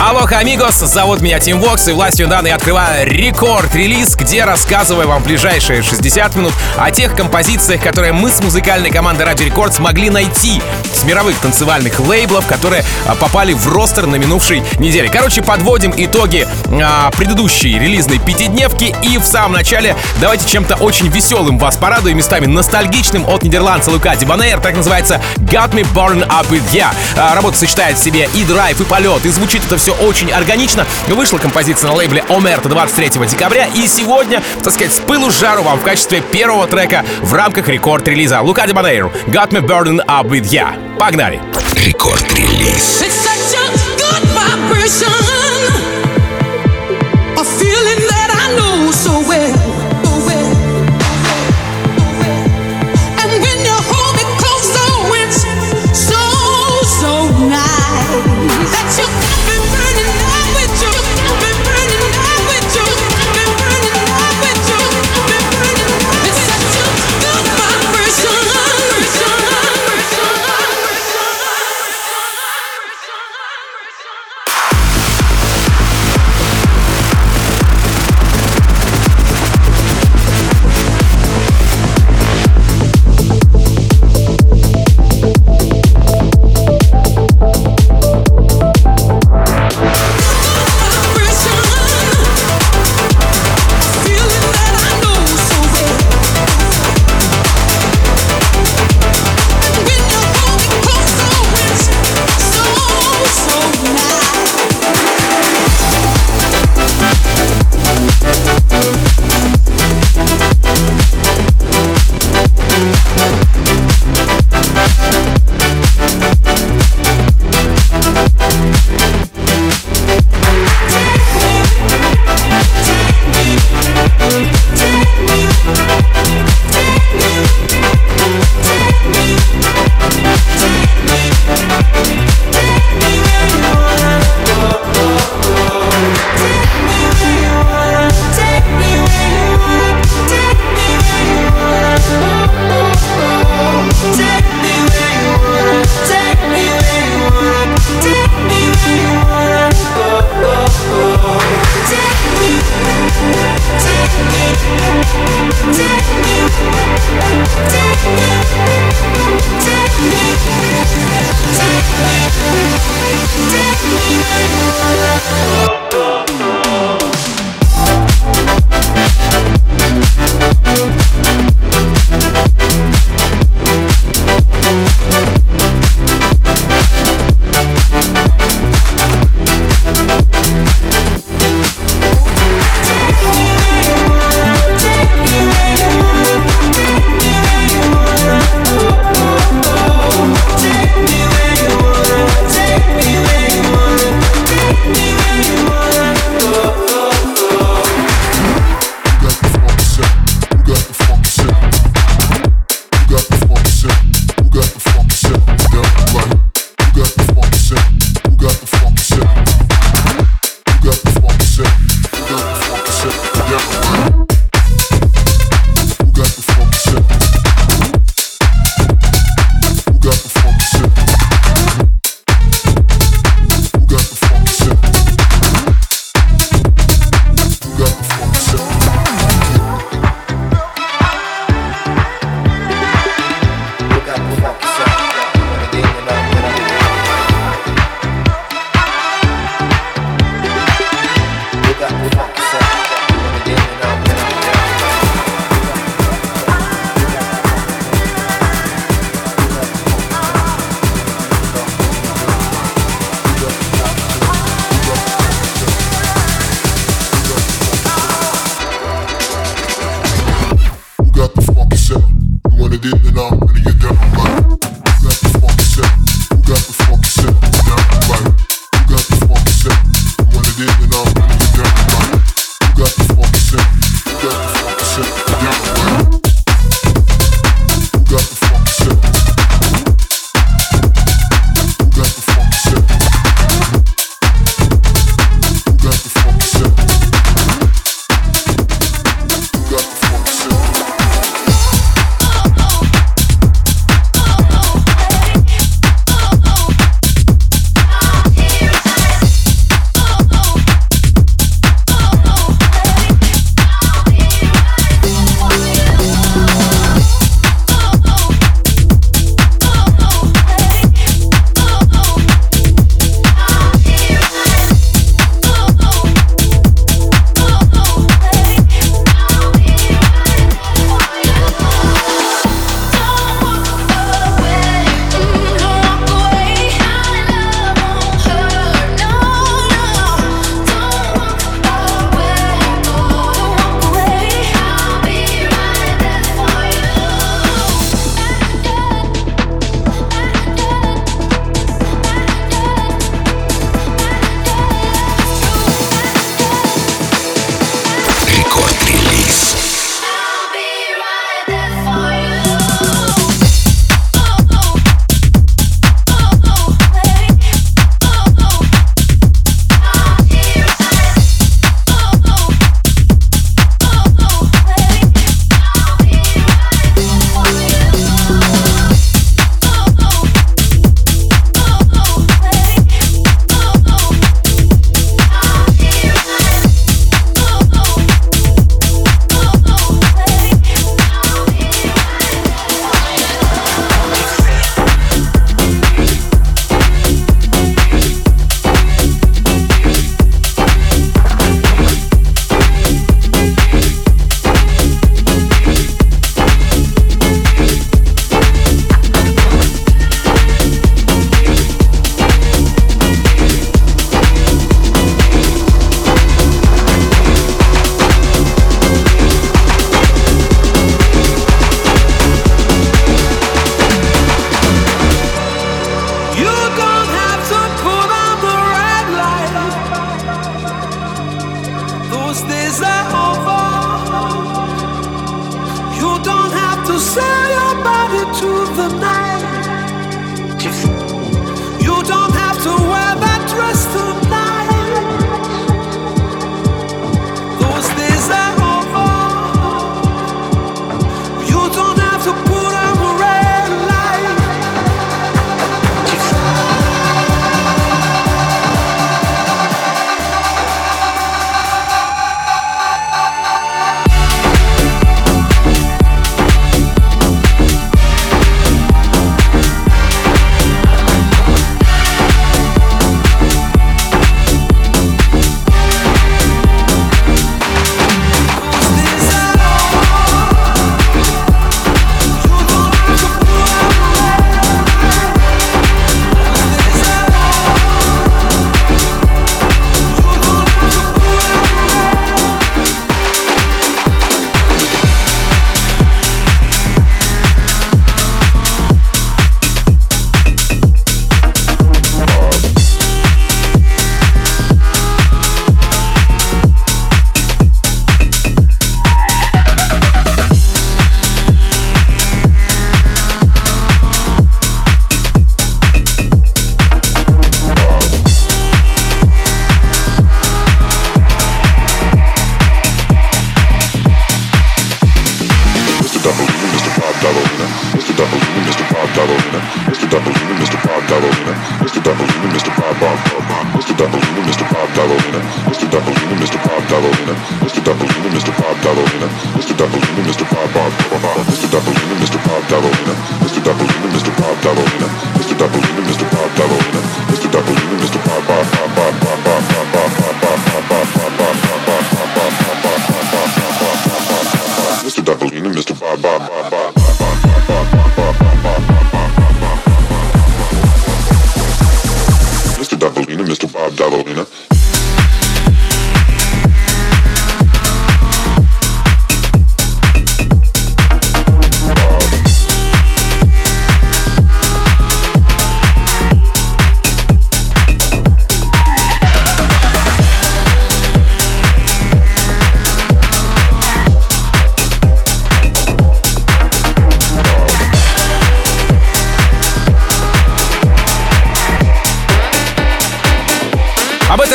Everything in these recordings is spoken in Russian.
Алло, амигос, зовут меня Тим Вокс, и властью данной открываю рекорд-релиз, где рассказываю вам ближайшие 60 минут о тех композициях, которые мы с музыкальной командой Radio Record смогли найти с мировых танцевальных лейблов, которые а, попали в ростер на минувшей неделе. Короче, подводим итоги а, предыдущей релизной пятидневки, и в самом начале давайте чем-то очень веселым вас порадуем, местами ностальгичным от нидерландца Лука Дибанейр, так называется Got Me Born Up With Ya. А, работа сочетает в себе и драйв, и полет, и звучит это все очень органично. Вышла композиция на лейбле Омерта 23 декабря, и сегодня, так сказать, с пылу жару вам в качестве первого трека в рамках рекорд-релиза Лука Дибанейр Got Me Burden Up With Ya. Погнали! Рекорд-релиз. It's such a good vibration.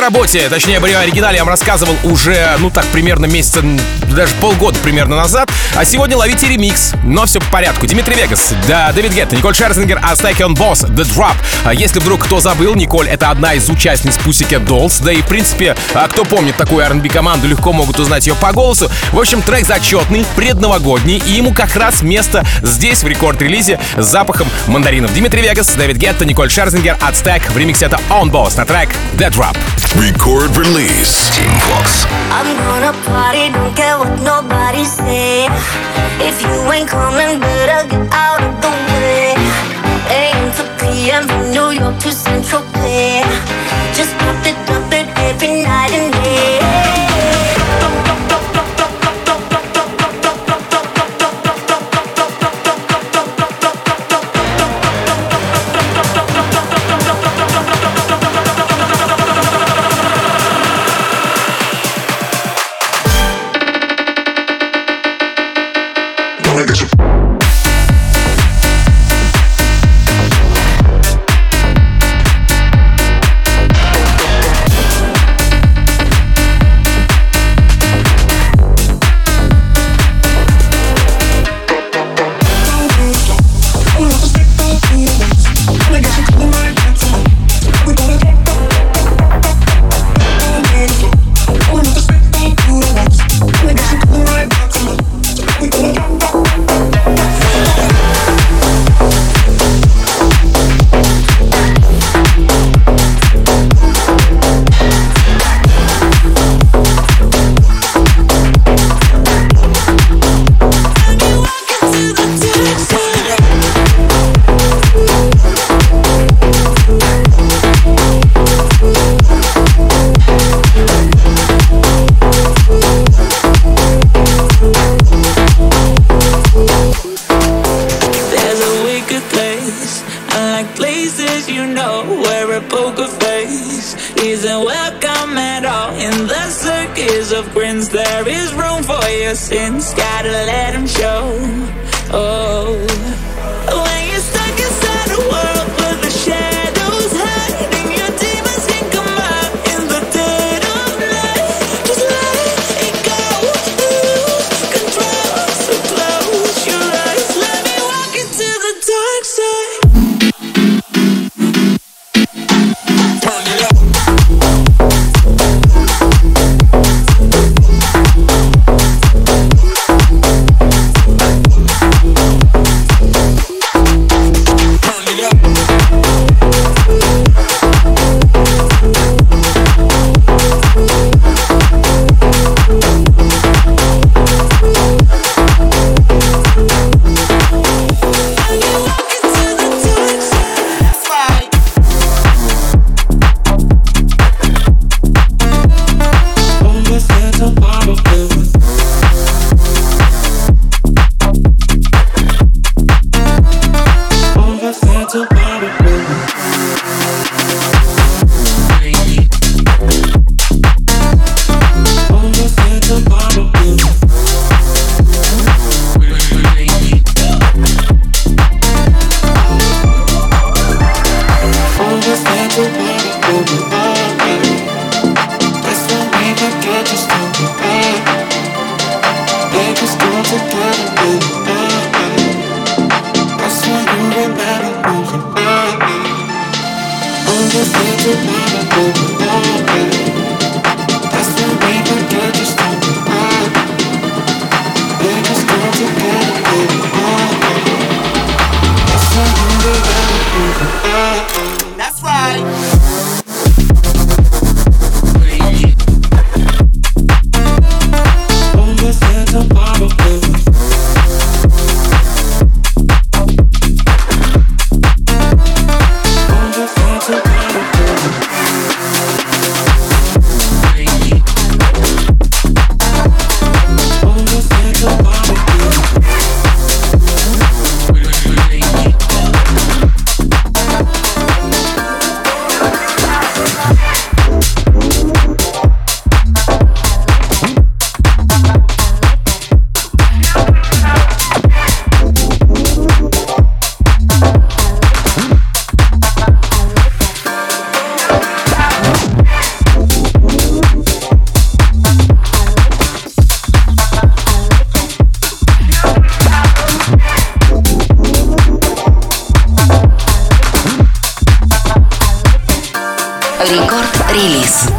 Работе, точнее, об оригинале я вам рассказывал уже, ну так, примерно месяца, даже полгода примерно назад. А сегодня ловите ремикс. Но все по порядку. Dimitri Vegas, да, Дэвид Гетта, Николь Шерзингер, Azteck и Öwnboss, The Drop. А если вдруг кто забыл, Николь — это одна из участниц Pussycat Dolls. Да и, в принципе, а кто помнит такую R&B команду, легко могут узнать ее по голосу. В общем, трек зачетный, предновогодний, и ему как раз место здесь, в рекорд-релизе, с запахом мандаринов. Dimitri Vegas, Дэвид Гетта, Николь Шерзингер, Azteck в ремиксе это Öwnboss на трек The Drop. Record release. Team Vox. I'm gonna party, don't care what nobody say. If you ain't coming, better get out of the way. AM to PM from New York to Central Рекорд релиз.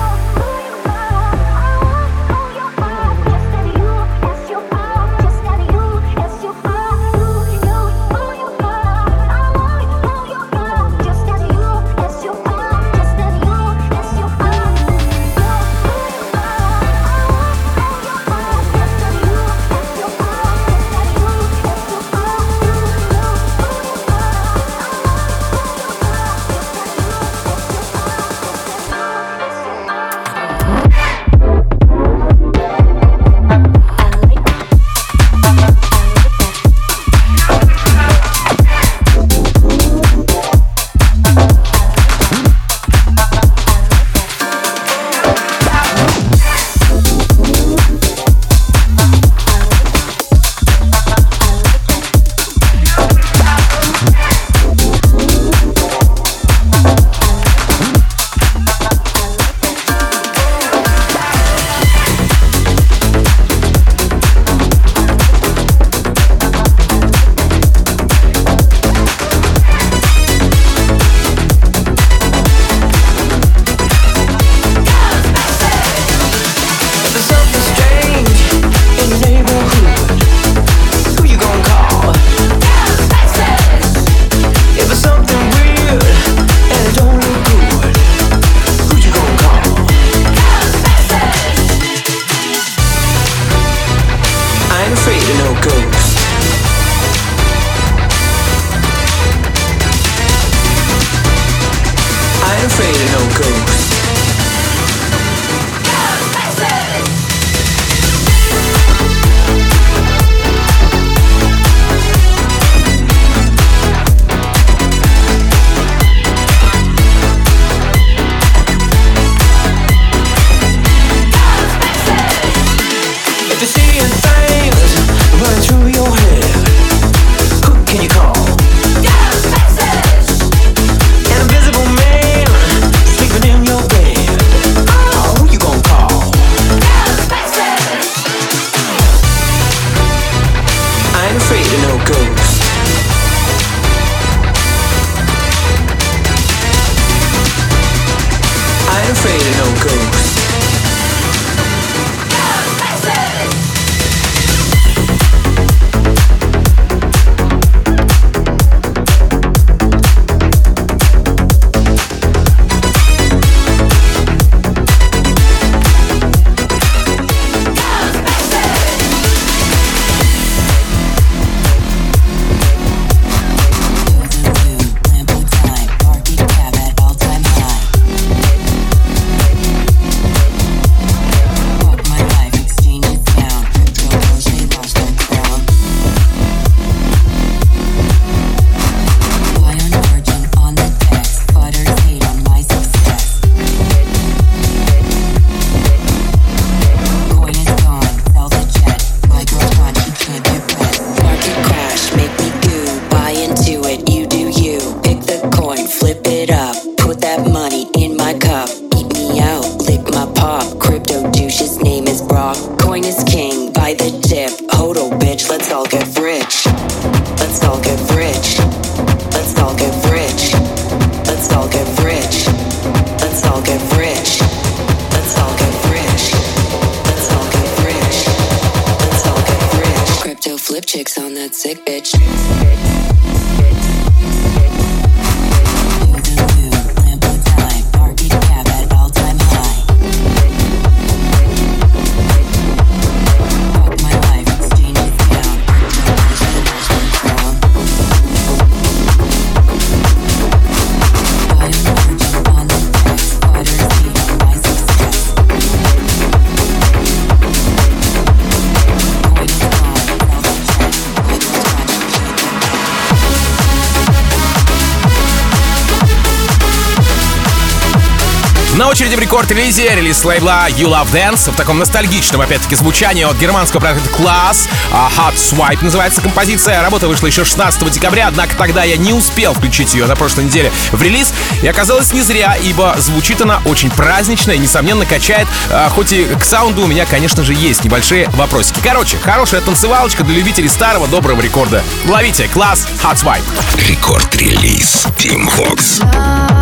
Рекорд-релиз. На очереди в рекорд-релизе релиз лейбла You Love Dance в таком ностальгичном, опять-таки, звучании от германского проекта Class. А Hot Swipe называется композиция. Работа вышла еще 16 декабря, однако тогда я не успел включить ее на прошлой неделе в релиз. И оказалось не зря, ибо звучит она очень празднично и, несомненно, качает. А, хоть и к саунду у меня, конечно же, есть небольшие вопросики. Короче, хорошая танцевалочка для любителей старого доброго рекорда. Ловите, Class Hot Swipe. Рекорд-релиз Team Fox.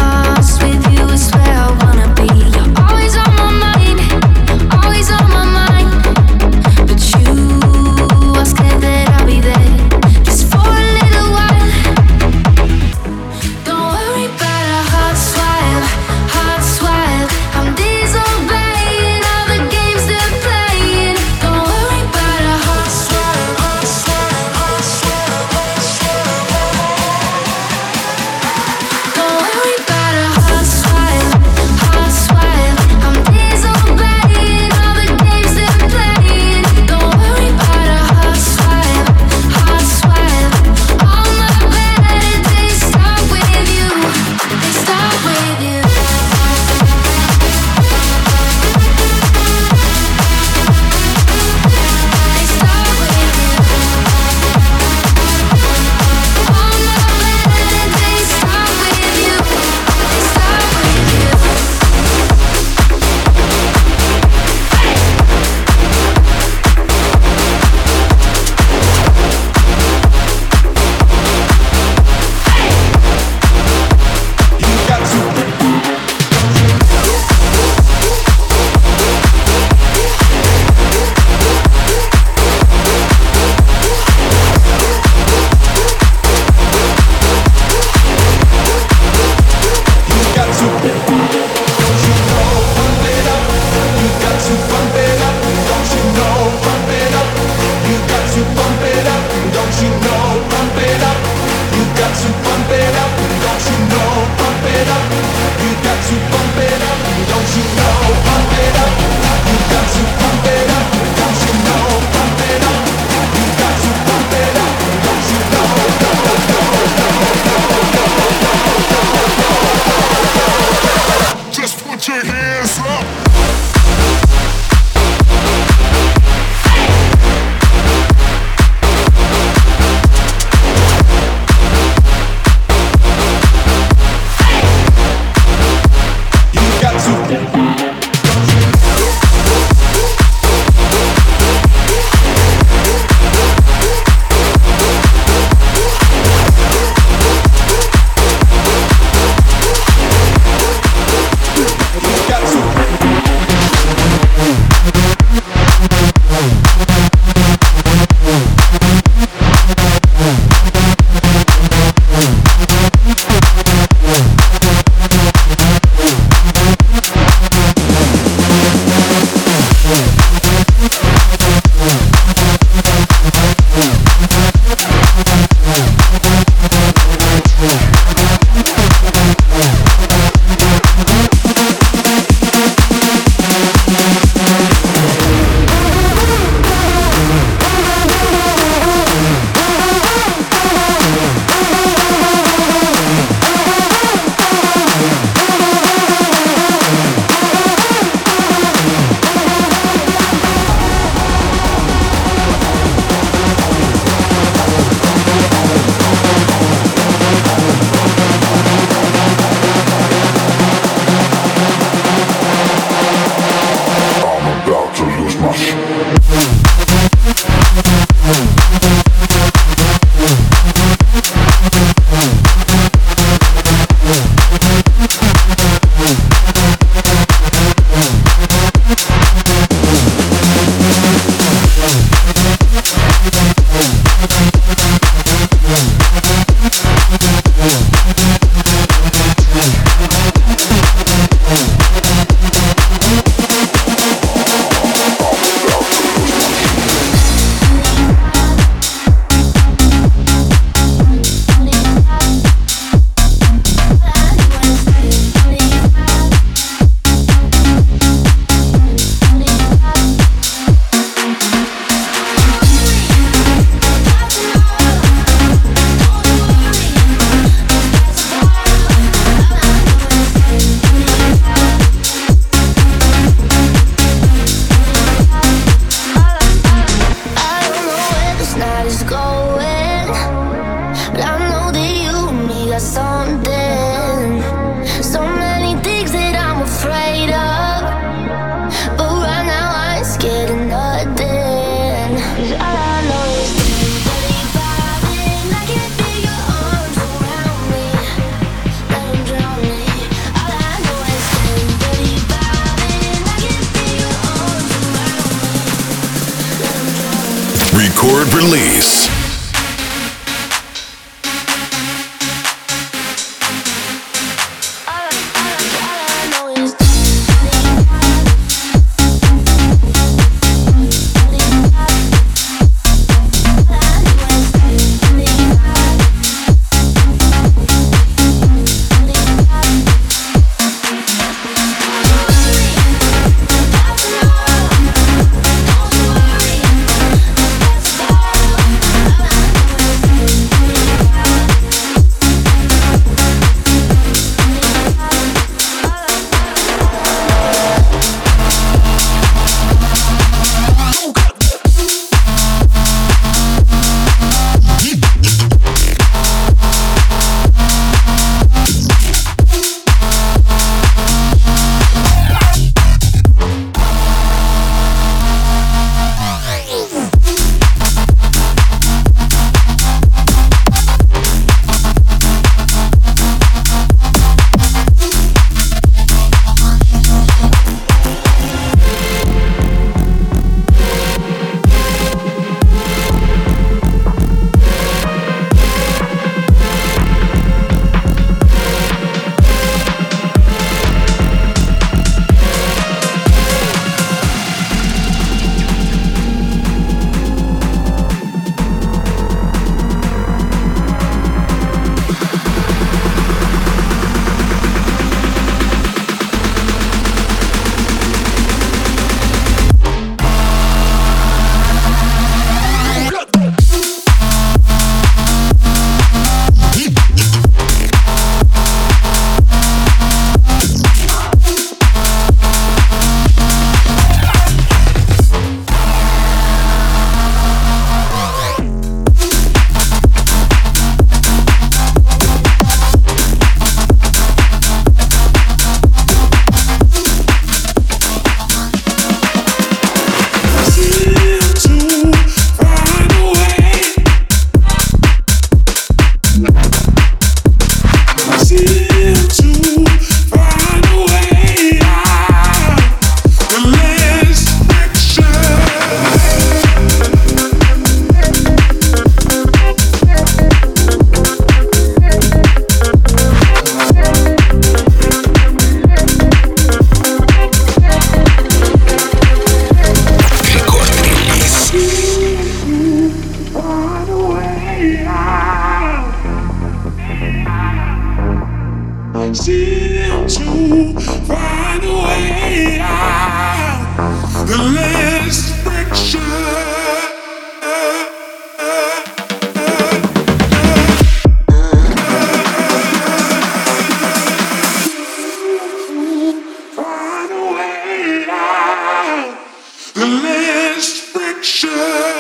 Релиз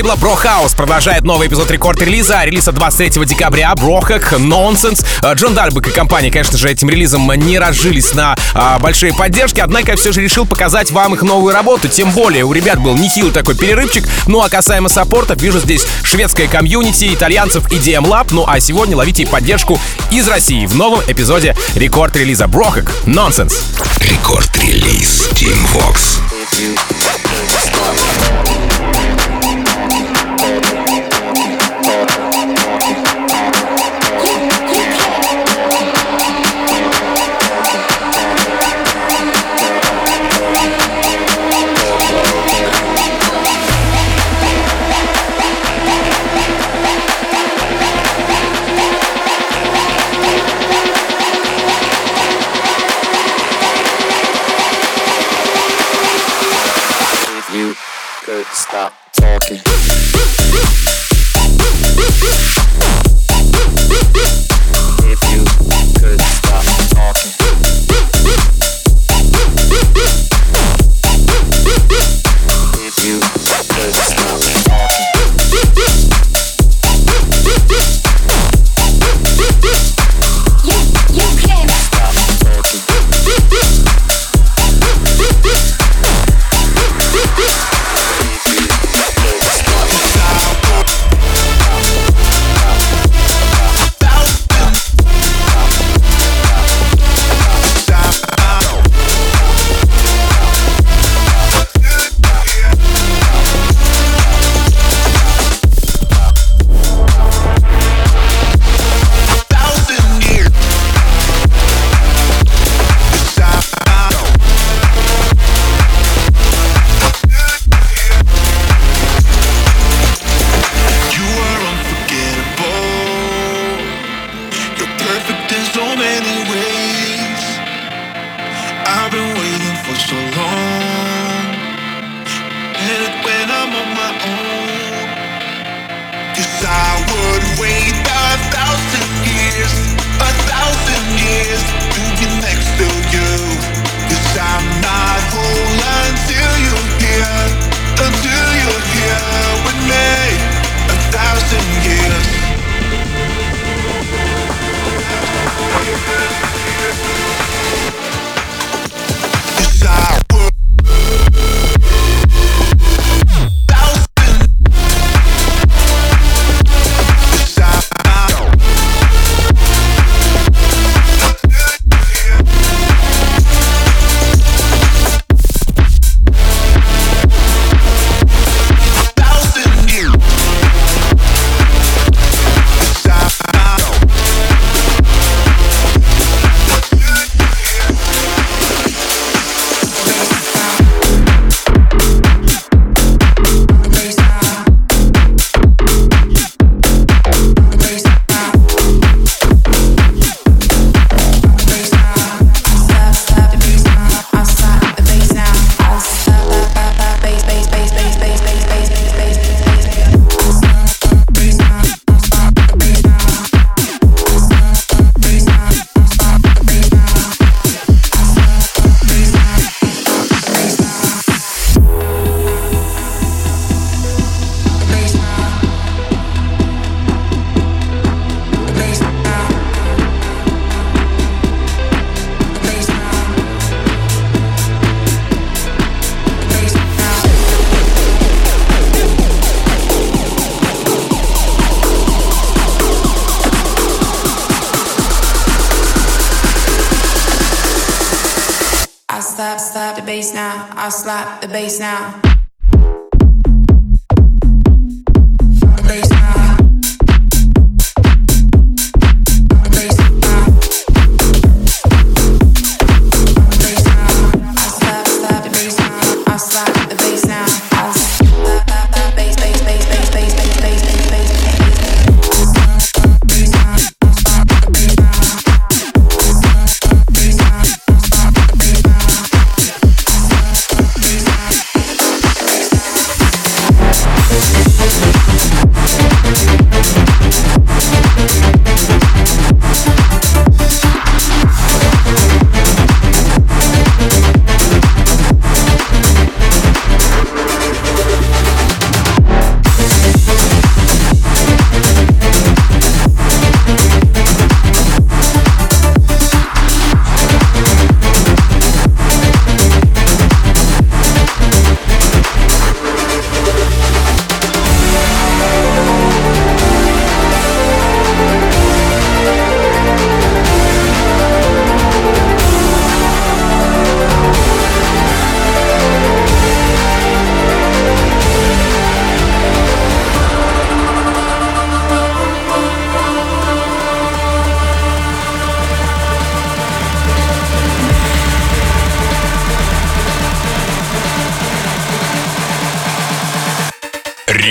лейбла Brohouse продолжает новый эпизод рекорд-релиза. Релиза 23 декабря. Brohug, Nonsense. Э, Джон Дальбек и компания, конечно же, этим релизом не разжились на а, большие поддержки, однако все же решил показать вам их новую работу. Тем более, у ребят был нехилый такой перерывчик. Ну а касаемо саппортов, вижу здесь шведское комьюнити, итальянцев и DM Lab. Ну а сегодня ловите поддержку из России в новом эпизоде рекорд-релиза Brohug, Nonsense. Рекорд-релиз Тим Вокс.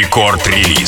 Рекорд релиз.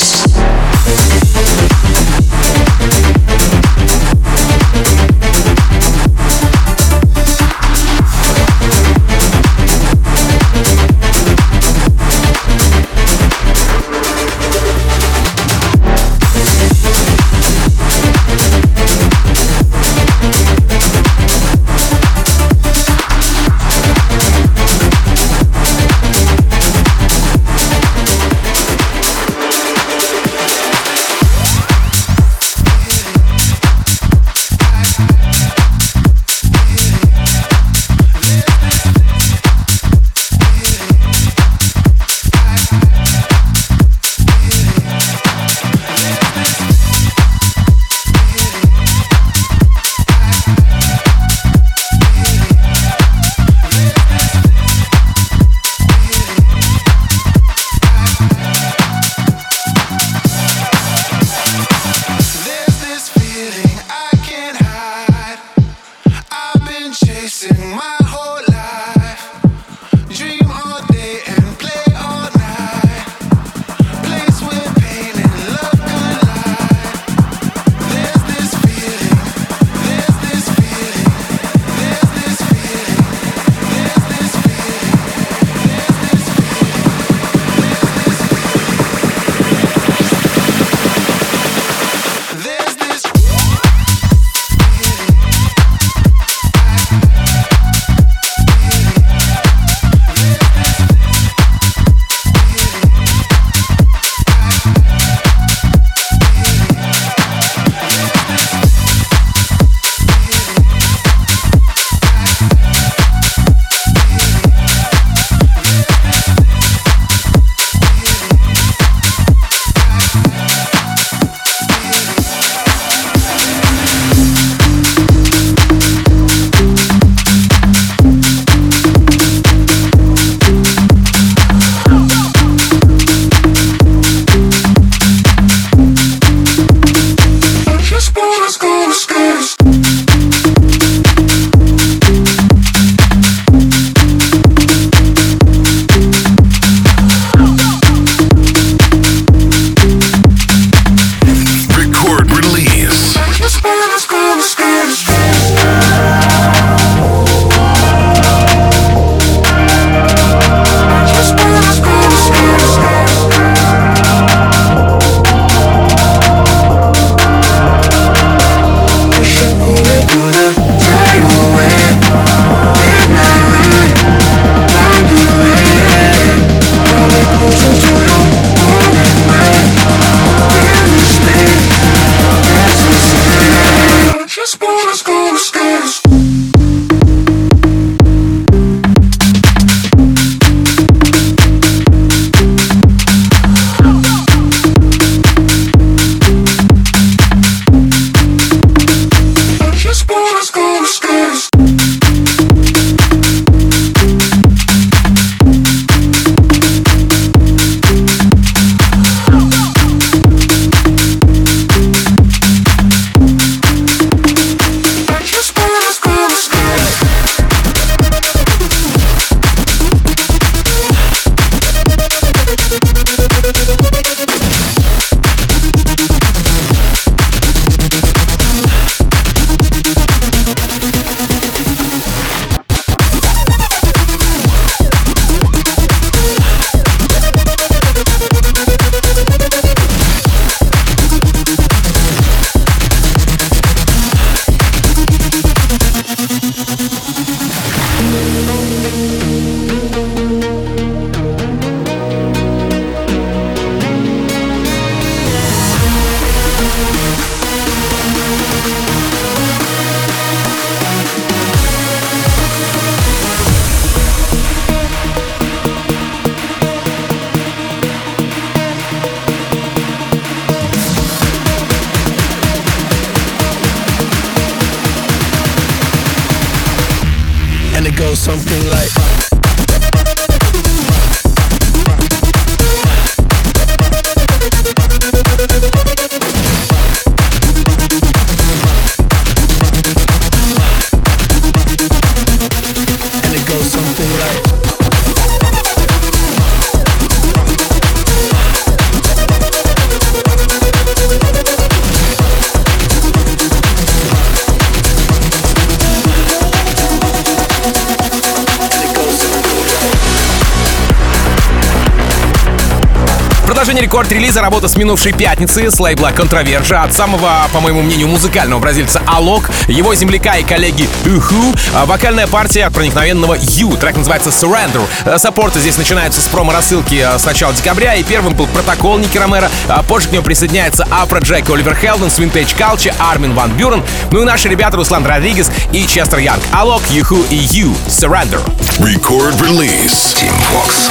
продолжение рекорд-релиза работа с минувшей пятницы с лейбла «Controversia» от самого, по моему мнению, музыкального бразильца Алок, его земляка и коллеги Уху, а вокальная партия от проникновенного Ю. Трек называется «Surrender». Э, саппорты здесь начинаются с промо-рассылки э, с начала декабря, и первым был протокол Ники Ромеро, а позже к нему присоединяется Афроджек, Оливер Хелденс, Vintage Culture, Армин Ван Бюрен, ну и наши ребята Руслан Родригес и Честер Янг. Алок, Юху и Ю. Surrender. Record release. Team Fox.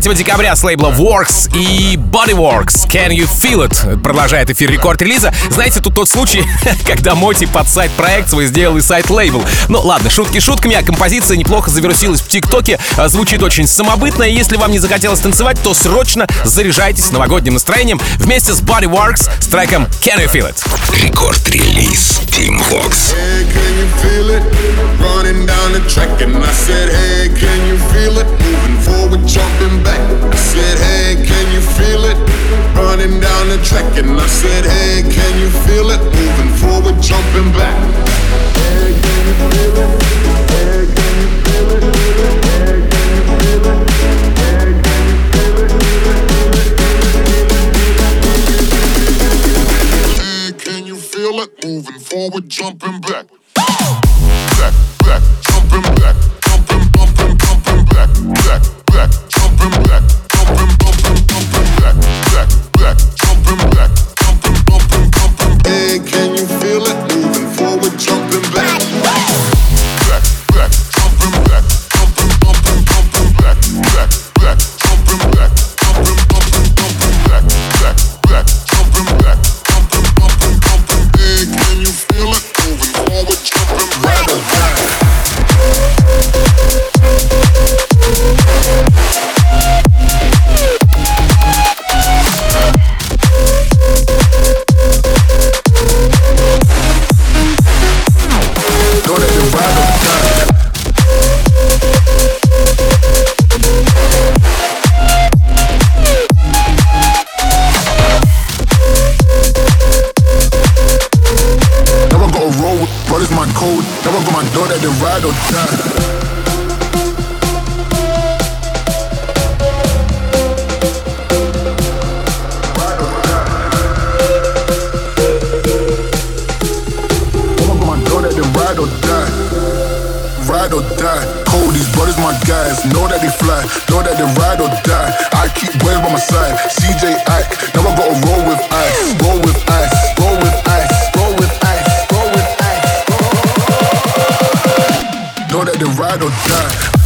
23 декабря с лейбла Works и Bodyworks. Can You Feel It? Продолжает эфир рекорд релиза. Знаете, тут тот случай, когда Моти под side проект свой сделал и side лейбл. Ну ладно, шутки шутками, а композиция неплохо завирусилась в ТикТоке. а, Звучит очень самобытно, и если вам не захотелось танцевать, то срочно заряжайтесь новогодним настроением вместе с Bodyworks с треком Can You Feel It? Рекорд-релиз Тим Вокс. Hey, can you feel it? Running down the track and I said, hey, can you feel it? Moving forward, jumping back. I said, hey, can you feel it? Running down the track and I said, hey, can you feel it? Moving forward, jumping back. Hey, can you feel it? Hey, can you feel it? Hey, can you feel it? Hey, can you feel it? Hey, can you feel it? Moving forward, jumping back. Back, back, jumping back. Jumping, bumping, bumping back. Back, my guys know that they fly, know that they ride or die. I keep waves by my side. CJ Ike, now I gotta roll with ice, roll with ice, roll with ice, roll with ice. Roll with ice. Know that they ride or die.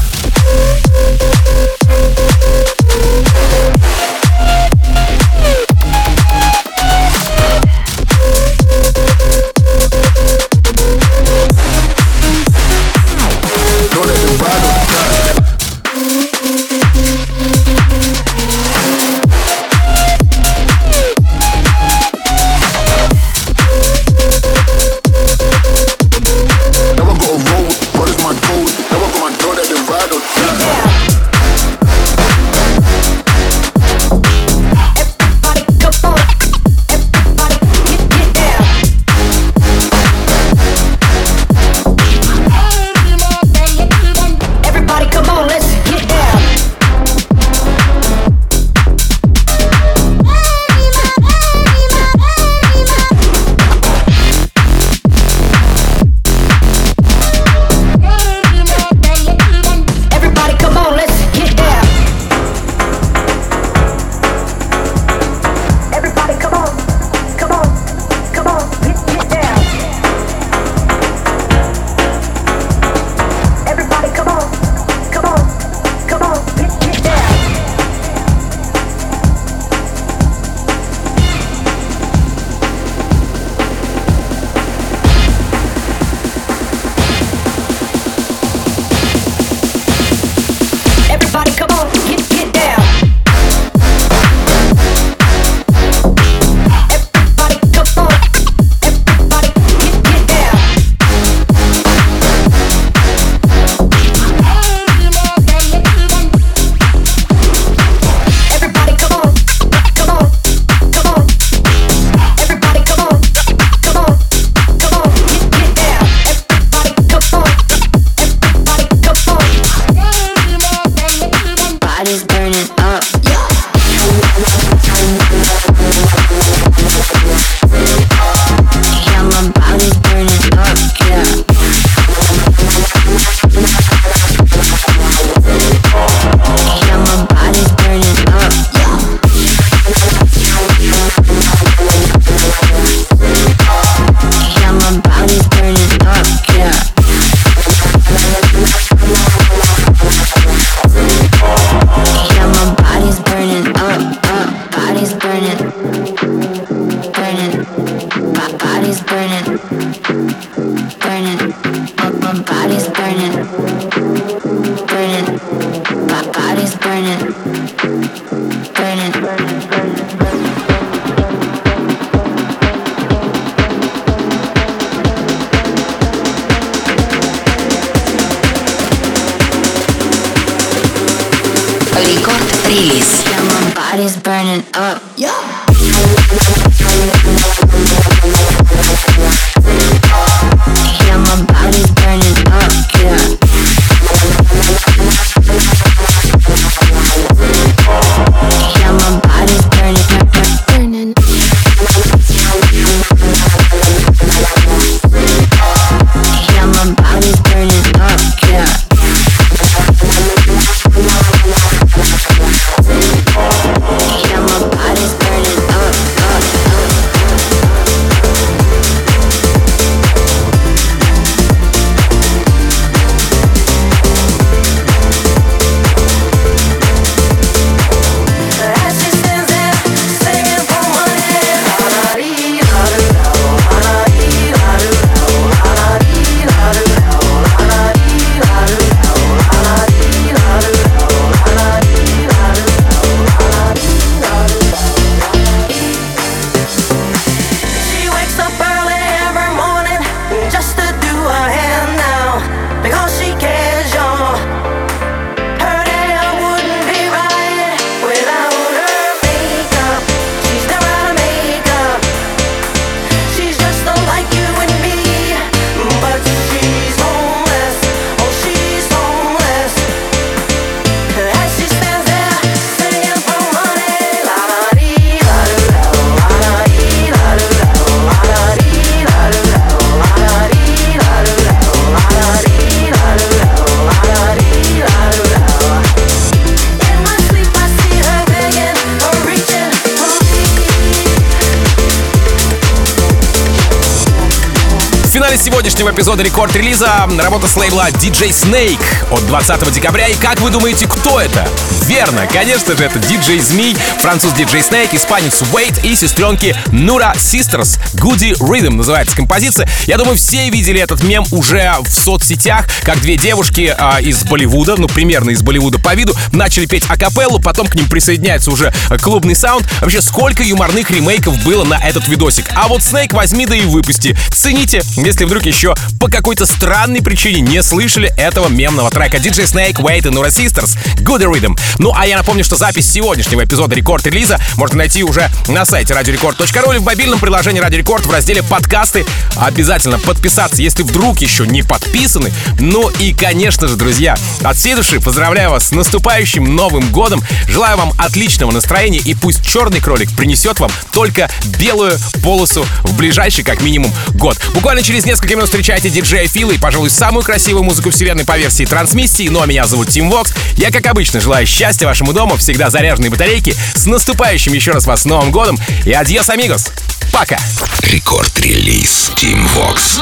Сегодняшнего эпизода рекорд-релиза работа с лейбла DJ Snake от 20 декабря. И как вы думаете, кто это? Верно, конечно же, это DJ Змей, француз DJ Snake, испанец Wait и сестренки Nura Sisters. Goody Rhythm называется композиция. Я думаю, все видели этот мем уже в соцсетях, как две девушки а, из Болливуда, ну, примерно из Болливуда по виду, начали петь акапеллу, потом к ним присоединяется уже клубный саунд. Вообще, сколько юморных ремейков было на этот видосик. А вот Snake возьми да и выпусти. Цените, если вдруг еще по какой-то странной причине не слышали этого мемного трека DJ Snake, Wait и Nura Sisters, Good Rhythm. Ну а я напомню, что запись сегодняшнего эпизода рекорд-релиза можно найти уже на сайте radiorecord.ru или в мобильном приложении Radio Record в разделе подкасты. Обязательно подписаться, если вдруг еще не подписаны. Ну и, конечно же, друзья, от всей души поздравляю вас с наступающим Новым Годом. Желаю вам отличного настроения и пусть черный кролик принесет вам только белую полосу в ближайший, как минимум, год. Буквально через несколько минут встречайте диджея Фила и, пожалуй, самую красивую музыку вселенной по версии трансмиссии. Ну а меня зовут Тим Вокс. Я, как обычно, желаю счастья вашему дому, всегда заряженные батарейки. С наступающим еще раз вас Новым годом и адьос, амигос. Пока! Рекорд-релиз Тим Вокс.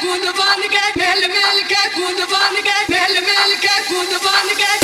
Kundvan ke, mel mel ke, kundvan ke, mel mel ke, kundvan ke.